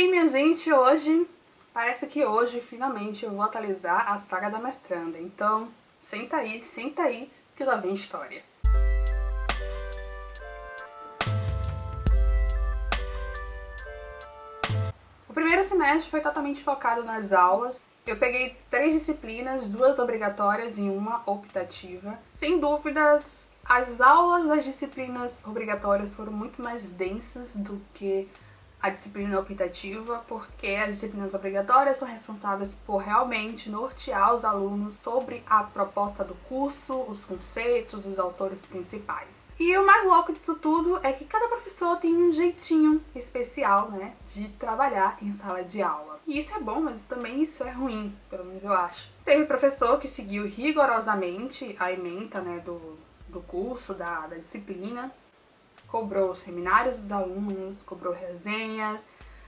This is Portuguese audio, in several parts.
aí, minha gente, hoje, parece que hoje, finalmente, eu vou atualizar a saga da mestranda. Então, senta aí, senta aí, que lá vem história. O primeiro semestre foi totalmente focado nas aulas. Eu peguei três disciplinas, duas obrigatórias e uma optativa. Sem dúvidas, as aulas das disciplinas obrigatórias foram muito mais densas do que a disciplina optativa, porque as disciplinas obrigatórias são responsáveis por realmente nortear os alunos sobre a proposta do curso, os conceitos, os autores principais. E o mais louco disso tudo é que cada professor tem um jeitinho especial, né, de trabalhar em sala de aula. E isso é bom, mas também isso é ruim, pelo menos eu acho. Teve professor que seguiu rigorosamente a ementa, né, do, do curso, da, da disciplina, cobrou seminários dos alunos, cobrou resenhas,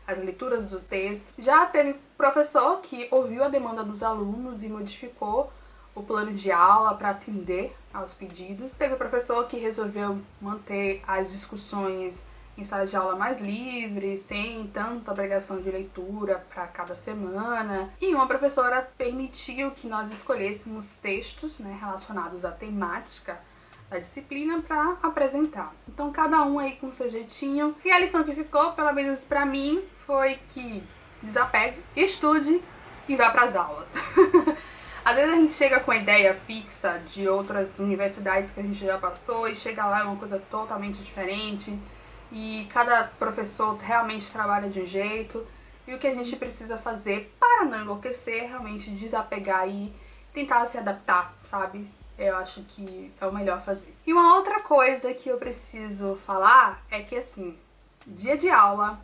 as leituras do texto. Já teve professor que ouviu a demanda dos alunos e modificou o plano de aula para atender aos pedidos. Teve professor que resolveu manter as discussões em sala de aula mais livre, sem tanta obrigação de leitura para cada semana. E uma professora permitiu que nós escolhêssemos textos né, relacionados à temática da disciplina para apresentar. Então cada um aí com seu jeitinho. E a lição que ficou, pelo menos para mim, foi que desapegue, estude e vá para as aulas. Às vezes a gente chega com a ideia fixa de outras universidades que a gente já passou e chega lá é uma coisa totalmente diferente e cada professor realmente trabalha de um jeito. E o que a gente precisa fazer para não enlouquecer é realmente desapegar e tentar se adaptar, sabe? Eu acho que é o melhor fazer. E uma outra coisa que eu preciso falar é que assim, dia de aula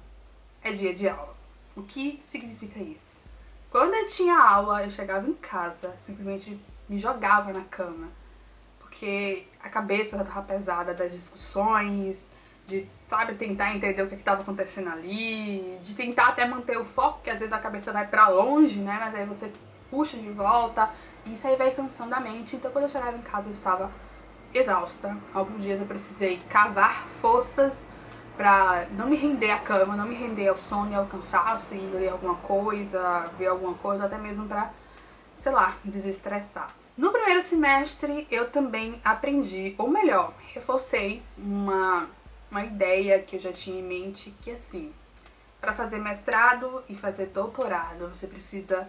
é dia de aula. O que significa isso? Quando eu tinha aula, eu chegava em casa, simplesmente me jogava na cama, porque a cabeça já tava pesada das discussões, de, sabe, tentar entender o que estava acontecendo ali, de tentar até manter o foco, porque às vezes a cabeça vai para longe, né? Mas aí você puxa de volta, isso aí vai cansando a mente. Então quando eu chegava em casa eu estava exausta. Alguns dias eu precisei cavar forças pra não me render à cama, não me render ao sono e ao cansaço e ler alguma coisa, ver alguma coisa, até mesmo pra, sei lá, desestressar. No primeiro semestre eu também aprendi, ou melhor, reforcei uma, uma ideia que eu já tinha em mente, que assim, para fazer mestrado e fazer doutorado você precisa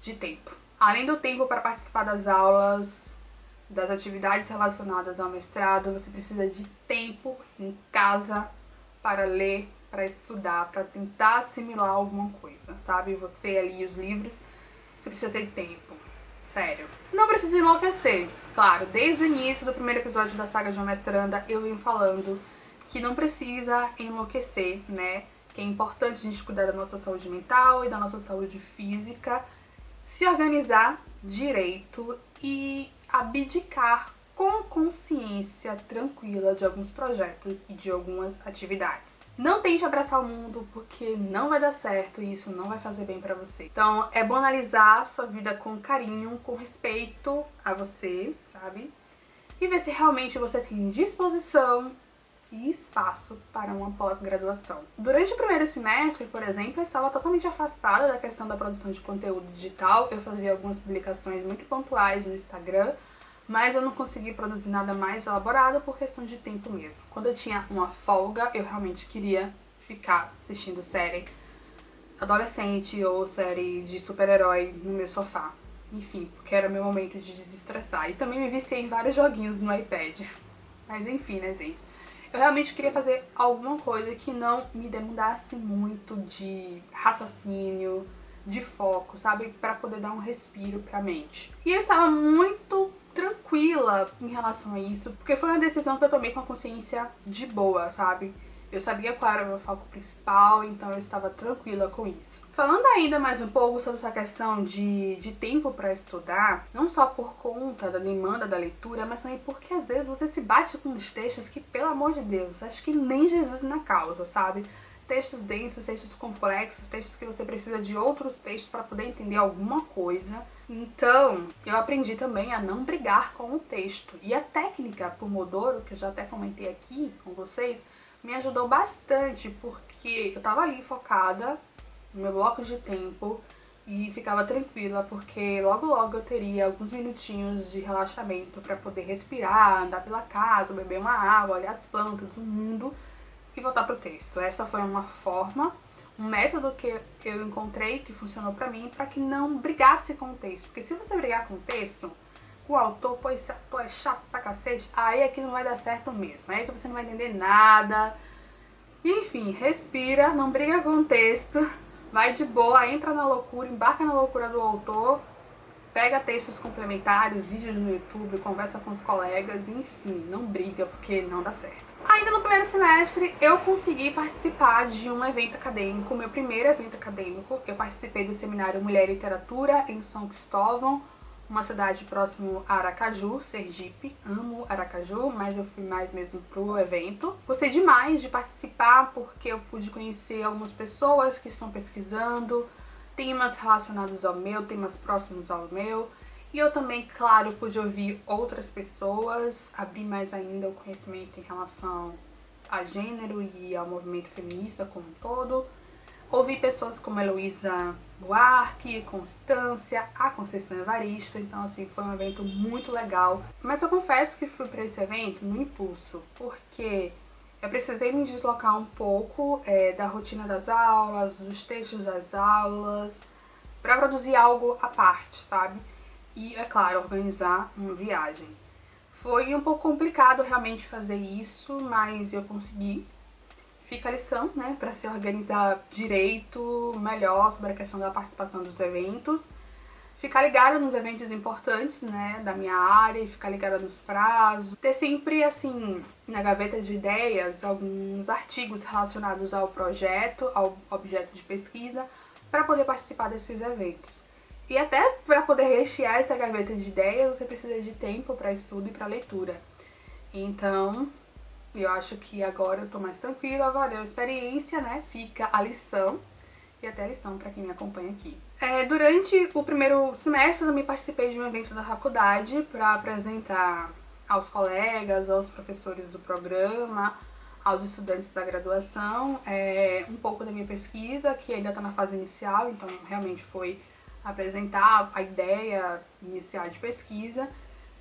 de tempo. Além do tempo para participar das aulas, das atividades relacionadas ao mestrado, você precisa de tempo em casa para ler, para estudar, para tentar assimilar alguma coisa, sabe? Você ali, os livros, você precisa ter tempo. Sério. Não precisa enlouquecer. Claro, desde o início do primeiro episódio da saga de uma mestranda, eu vim falando que não precisa enlouquecer, né? Que é importante a gente cuidar da nossa saúde mental e da nossa saúde física se organizar direito e abdicar com consciência tranquila de alguns projetos e de algumas atividades. Não tente abraçar o mundo porque não vai dar certo e isso não vai fazer bem para você. Então, é bom analisar sua vida com carinho, com respeito a você, sabe? E ver se realmente você tem disposição e espaço para uma pós-graduação. Durante o primeiro semestre, por exemplo, eu estava totalmente afastada da questão da produção de conteúdo digital. Eu fazia algumas publicações muito pontuais no Instagram, mas eu não consegui produzir nada mais elaborado por questão de tempo mesmo. Quando eu tinha uma folga, eu realmente queria ficar assistindo série adolescente ou série de super-herói no meu sofá. Enfim, porque era meu momento de desestressar. E também me viciei em vários joguinhos no iPad. Mas enfim, né, gente? Eu realmente queria fazer alguma coisa que não me demandasse muito de raciocínio, de foco, sabe? Para poder dar um respiro pra mente. E eu estava muito tranquila em relação a isso, porque foi uma decisão que eu tomei com a consciência de boa, sabe? Eu sabia qual era o meu foco principal, então eu estava tranquila com isso. Falando ainda mais um pouco sobre essa questão de, de tempo para estudar, não só por conta da demanda da leitura, mas também porque às vezes você se bate com os textos que, pelo amor de Deus, acho que nem Jesus na causa, sabe? Textos densos, textos complexos, textos que você precisa de outros textos para poder entender alguma coisa. Então, eu aprendi também a não brigar com o texto. E a técnica Pomodoro, que eu já até comentei aqui com vocês, me ajudou bastante, porque eu tava ali focada no meu bloco de tempo e ficava tranquila porque logo logo eu teria alguns minutinhos de relaxamento para poder respirar, andar pela casa, beber uma água, olhar as plantas, o mundo e voltar pro texto. Essa foi uma forma, um método que eu encontrei que funcionou para mim para que não brigasse com o texto, porque se você brigar com o texto, o autor, pô, isso, pô, é chato pra cacete, aí aqui não vai dar certo mesmo. Aí que você não vai entender nada. Enfim, respira, não briga com o texto, vai de boa, entra na loucura, embarca na loucura do autor, pega textos complementares, vídeos no YouTube, conversa com os colegas, enfim, não briga porque não dá certo. Ainda no primeiro semestre, eu consegui participar de um evento acadêmico, meu primeiro evento acadêmico. Eu participei do seminário Mulher e Literatura em São Cristóvão, uma cidade próximo a Aracaju, Sergipe. Amo Aracaju, mas eu fui mais mesmo pro evento. Gostei demais de participar porque eu pude conhecer algumas pessoas que estão pesquisando, temas relacionados ao meu, temas próximos ao meu. E eu também, claro, pude ouvir outras pessoas, abrir mais ainda o conhecimento em relação a gênero e ao movimento feminista como um todo. Ouvi pessoas como Heloísa Buarque, Constância, a Conceição Evaristo, então assim, foi um evento muito legal. Mas eu confesso que fui para esse evento no impulso, porque eu precisei me deslocar um pouco é, da rotina das aulas, dos textos das aulas, para produzir algo à parte, sabe? E, é claro, organizar uma viagem. Foi um pouco complicado realmente fazer isso, mas eu consegui fica a lição, né, para se organizar direito, melhor sobre a questão da participação dos eventos. Ficar ligada nos eventos importantes, né, da minha área ficar ligada nos prazos. Ter sempre, assim, na gaveta de ideias, alguns artigos relacionados ao projeto, ao objeto de pesquisa, para poder participar desses eventos. E até para poder rechear essa gaveta de ideias, você precisa de tempo para estudo e para leitura. Então, eu acho que agora eu tô mais tranquila, valeu a experiência, né? Fica a lição e até a lição para quem me acompanha aqui. É, durante o primeiro semestre eu também participei de um evento da faculdade para apresentar aos colegas, aos professores do programa, aos estudantes da graduação, é, um pouco da minha pesquisa, que ainda está na fase inicial, então realmente foi apresentar a ideia inicial de pesquisa.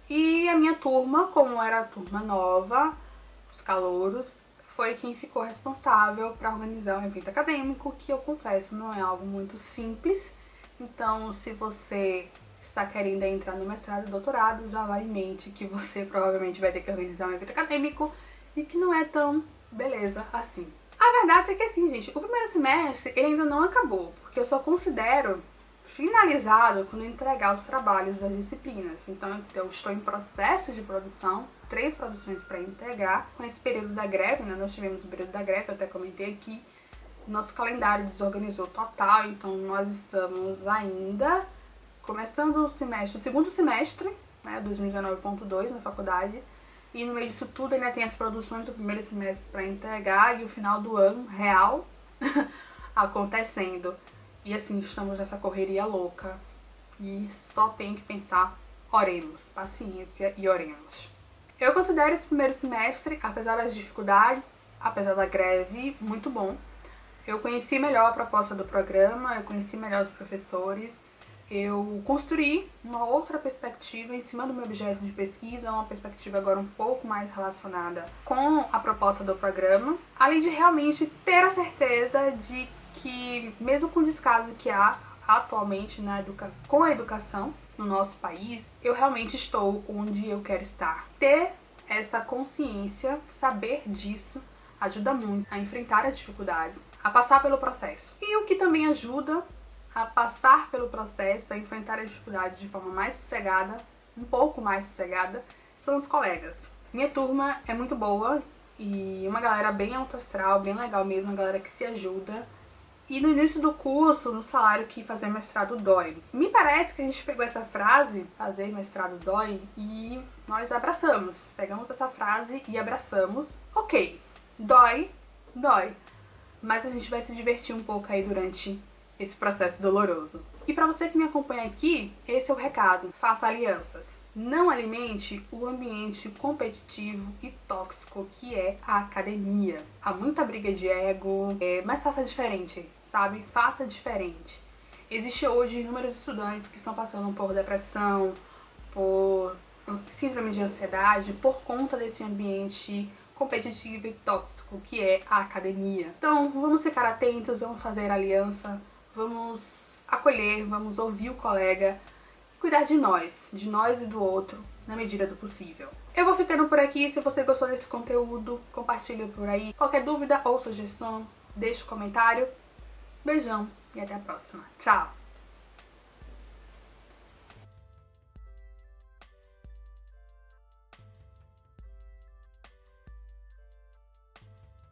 E a minha turma, como era a turma nova, os calouros, foi quem ficou responsável para organizar um evento acadêmico, que eu confesso não é algo muito simples. Então, se você está querendo entrar no mestrado e doutorado, já vá em mente que você provavelmente vai ter que organizar um evento acadêmico e que não é tão beleza assim. A verdade é que assim, gente, o primeiro semestre ele ainda não acabou, porque eu só considero finalizado quando entregar os trabalhos das disciplinas. Então eu estou em processo de produção, três produções para entregar. Com esse período da greve, né, nós tivemos o período da greve, eu até comentei aqui, nosso calendário desorganizou total, então nós estamos ainda começando o semestre, o segundo semestre, né, 2019.2 na faculdade, e no meio disso tudo ainda tem as produções do primeiro semestre para entregar e o final do ano real acontecendo. E assim, estamos nessa correria louca. E só tem que pensar, oremos, paciência e oremos. Eu considero esse primeiro semestre, apesar das dificuldades, apesar da greve, muito bom. Eu conheci melhor a proposta do programa, eu conheci melhor os professores, eu construí uma outra perspectiva em cima do meu objeto de pesquisa, uma perspectiva agora um pouco mais relacionada com a proposta do programa, além de realmente ter a certeza de que, mesmo com o descaso que há atualmente na educa com a educação no nosso país, eu realmente estou onde eu quero estar. Ter essa consciência, saber disso, ajuda muito a enfrentar as dificuldades, a passar pelo processo. E o que também ajuda a passar pelo processo, a enfrentar as dificuldades de forma mais sossegada, um pouco mais sossegada, são os colegas. Minha turma é muito boa e uma galera bem alto astral, bem legal mesmo, uma galera que se ajuda, e no início do curso nos falaram que fazer mestrado dói. Me parece que a gente pegou essa frase, fazer mestrado dói, e nós abraçamos. Pegamos essa frase e abraçamos. Ok, dói, dói. Mas a gente vai se divertir um pouco aí durante esse processo doloroso. E para você que me acompanha aqui, esse é o recado. Faça alianças. Não alimente o ambiente competitivo e tóxico que é a academia. Há muita briga de ego, é, mas faça diferente, sabe? Faça diferente. Existe hoje inúmeros estudantes que estão passando por depressão, por síndrome de ansiedade, por conta desse ambiente competitivo e tóxico que é a academia. Então, vamos ficar atentos, vamos fazer aliança, vamos acolher, vamos ouvir o colega, cuidar de nós, de nós e do outro, na medida do possível. Eu vou ficando por aqui. Se você gostou desse conteúdo, compartilhe por aí. Qualquer dúvida ou sugestão, deixe um comentário. Beijão e até a próxima. Tchau!